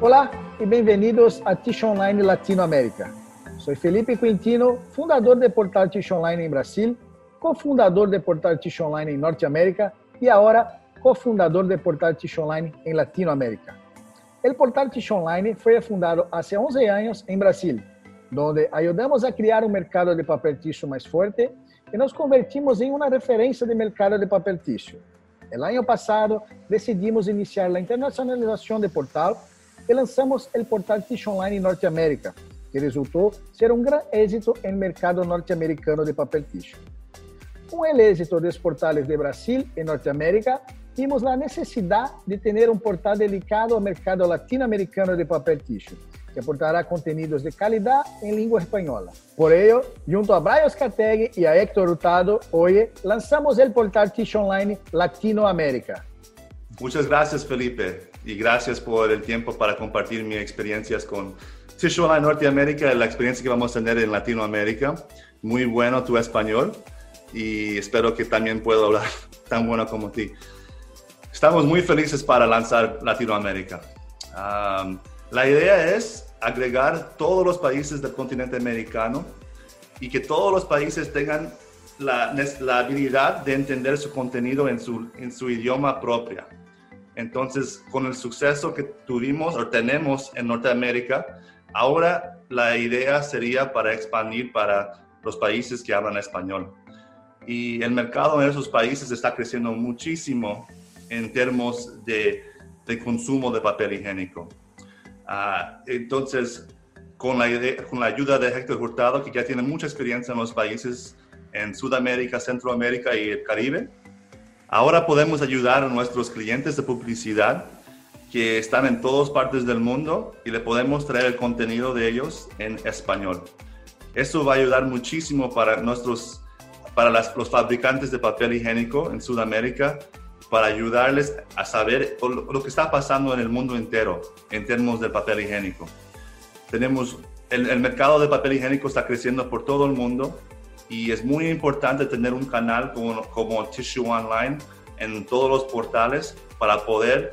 Olá e bem-vindos a Tish Online Latinoamérica. Sou Felipe Quintino, fundador do portal Tish Online em Brasil, cofundador do portal Tish Online em Norte América e agora cofundador do portal Tish Online em Latinoamérica. O portal Tish Online foi fundado há 11 anos em Brasil, onde ajudamos a criar um mercado de papel ticho mais forte e nos convertimos em uma referência de mercado de papel ticho. El ano passado, decidimos iniciar a internacionalização do portal e lançamos o portal Ticho Online em Norteamérica, que resultou ser um grande êxito no mercado norte-americano de papel ticho. Com o êxito dos portales de Brasil e Norteamérica, vimos a necessidade de ter um portal dedicado ao mercado latino-americano de papel ticho, que aportará contenidos de qualidade em língua espanhola. Por ello, junto a Brian Scateg e a Héctor Hurtado, hoje lançamos o portal Ticho Online Latinoamérica. Muchas gracias, Felipe, y gracias por el tiempo para compartir mis experiencias con Online Norteamérica la experiencia que vamos a tener en Latinoamérica. Muy bueno tu español y espero que también puedo hablar tan bueno como ti. Estamos muy felices para lanzar Latinoamérica. Um, la idea es agregar todos los países del continente americano y que todos los países tengan la, la habilidad de entender su contenido en su, en su idioma propia. Entonces, con el suceso que tuvimos o tenemos en Norteamérica, ahora la idea sería para expandir para los países que hablan español. Y el mercado en esos países está creciendo muchísimo en términos de, consumo de papel higiénico. Uh, entonces, con la, con la ayuda de Héctor Hurtado, que ya tiene mucha experiencia en los países en Sudamérica, Centroamérica y el Caribe, ahora podemos ayudar a nuestros clientes de publicidad que están en todas partes del mundo y le podemos traer el contenido de ellos en español. Eso va a ayudar muchísimo para nuestros para los fabricantes de papel higiénico en Sudamérica para ayudarles a saber lo que está pasando en el mundo entero en términos del papel higiénico. Tenemos, el, mercado de papel higiénico está creciendo por todo el mundo y es muy importante tener un canal como, como Tissue Online en todos los portales para poder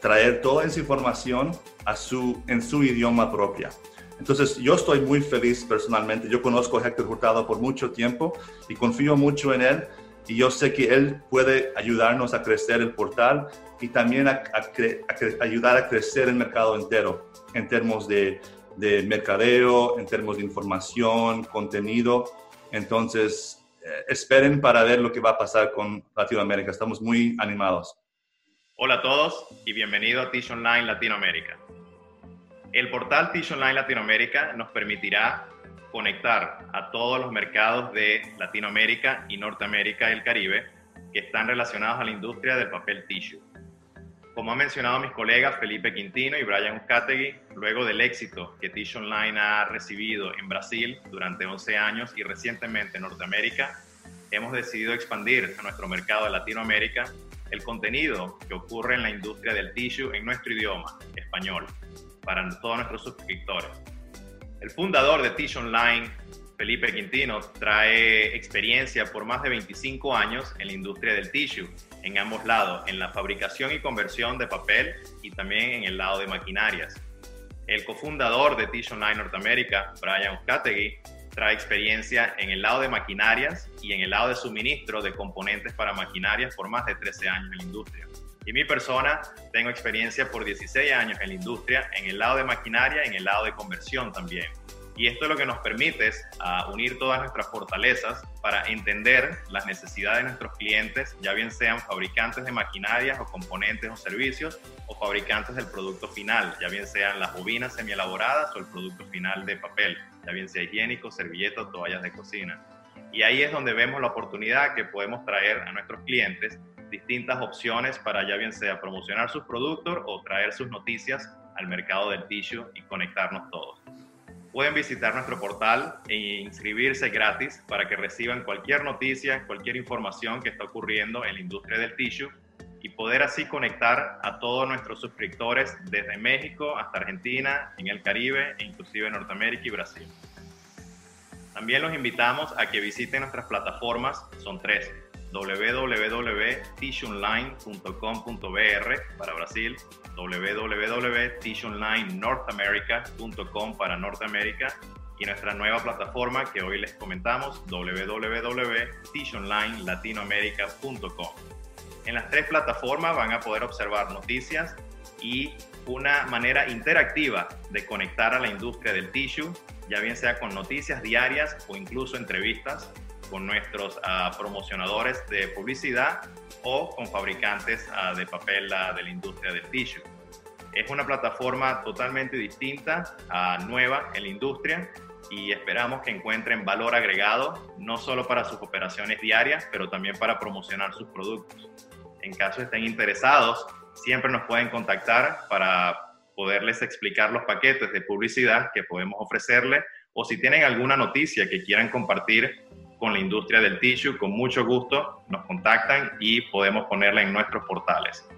traer toda esa información a su, en su idioma propia. Entonces, yo estoy muy feliz personalmente. Yo conozco a Héctor Hurtado por mucho tiempo y confío mucho en él y yo sé que él puede ayudarnos a crecer el portal y también a, a, a ayudar a crecer el mercado entero en términos de, de, mercadeo, en términos de información, contenido. Entonces, eh, esperen para ver lo que va a pasar con Latinoamérica. Estamos muy animados. Hola a todos y bienvenido a Tish Online Latinoamérica. El portal Tish Online Latinoamérica nos permitirá conectar a todos los mercados de Latinoamérica y Norteamérica y el Caribe que están relacionados a la industria del papel tissue. Como han mencionado mis colegas Felipe Quintino y Brian Uzcategui, luego del éxito que Tissue Online ha recibido en Brasil durante 11 años y recientemente en Norteamérica, hemos decidido expandir a nuestro mercado de Latinoamérica el contenido que ocurre en la industria del tissue en nuestro idioma, español, para todos nuestros suscriptores. El fundador de Tish Online, Felipe Quintino, trae experiencia por más de 25 años en la industria del tissue, en ambos lados, en la fabricación y conversión de papel y también en el lado de maquinarias. El cofundador de Tish Online Norteamérica, Brian Uzcategui, trae experiencia en el lado de maquinarias y en el lado de suministro de componentes para maquinarias por más de 13 años en la industria. Y mi persona, tengo experiencia por 16 años en la industria, en el lado de maquinaria en el lado de conversión también. Y esto es lo que nos permite es, uh, unir todas nuestras fortalezas para entender las necesidades de nuestros clientes, ya bien sean fabricantes de maquinarias o componentes o servicios, o fabricantes del producto final, ya bien sean las bobinas semi-elaboradas o el producto final de papel, ya bien sea higiénico, servilletas toallas de cocina. Y ahí es donde vemos la oportunidad que podemos traer a nuestros clientes distintas opciones para ya bien sea promocionar sus productos o traer sus noticias al mercado del tissue y conectarnos todos. Pueden visitar nuestro portal e inscribirse gratis para que reciban cualquier noticia, cualquier información que está ocurriendo en la industria del tissue y poder así conectar a todos nuestros suscriptores desde México hasta Argentina, en el Caribe e inclusive Norteamérica y Brasil. También los invitamos a que visiten nuestras plataformas, son tres, www.tishonline.com.br para Brasil, www.tishonlinenorthamerica.com para Norteamérica y nuestra nueva plataforma que hoy les comentamos, www.tishonlinelatinoamerica.com. En las tres plataformas van a poder observar noticias y una manera interactiva de conectar a la industria del tissue, ya bien sea con noticias diarias o incluso entrevistas con nuestros uh, promocionadores de publicidad o con fabricantes uh, de papel uh, de la industria del tissue. Es una plataforma totalmente distinta, nueva en la industria y esperamos que encuentren valor agregado no solo para sus operaciones diarias, pero también para promocionar sus productos. En caso estén interesados, siempre nos pueden contactar para poderles explicar los paquetes de publicidad que podemos ofrecerles o si tienen alguna noticia que quieran compartir con la industria del tissue, con mucho gusto nos contactan y podemos ponerla en nuestros portales.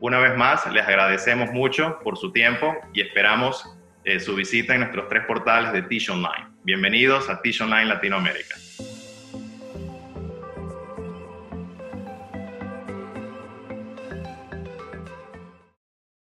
Una vez más, les agradecemos mucho por su tiempo y esperamos eh, su visita en nuestros tres portales de Tissue Online. Bienvenidos a Tissue Online Latinoamérica.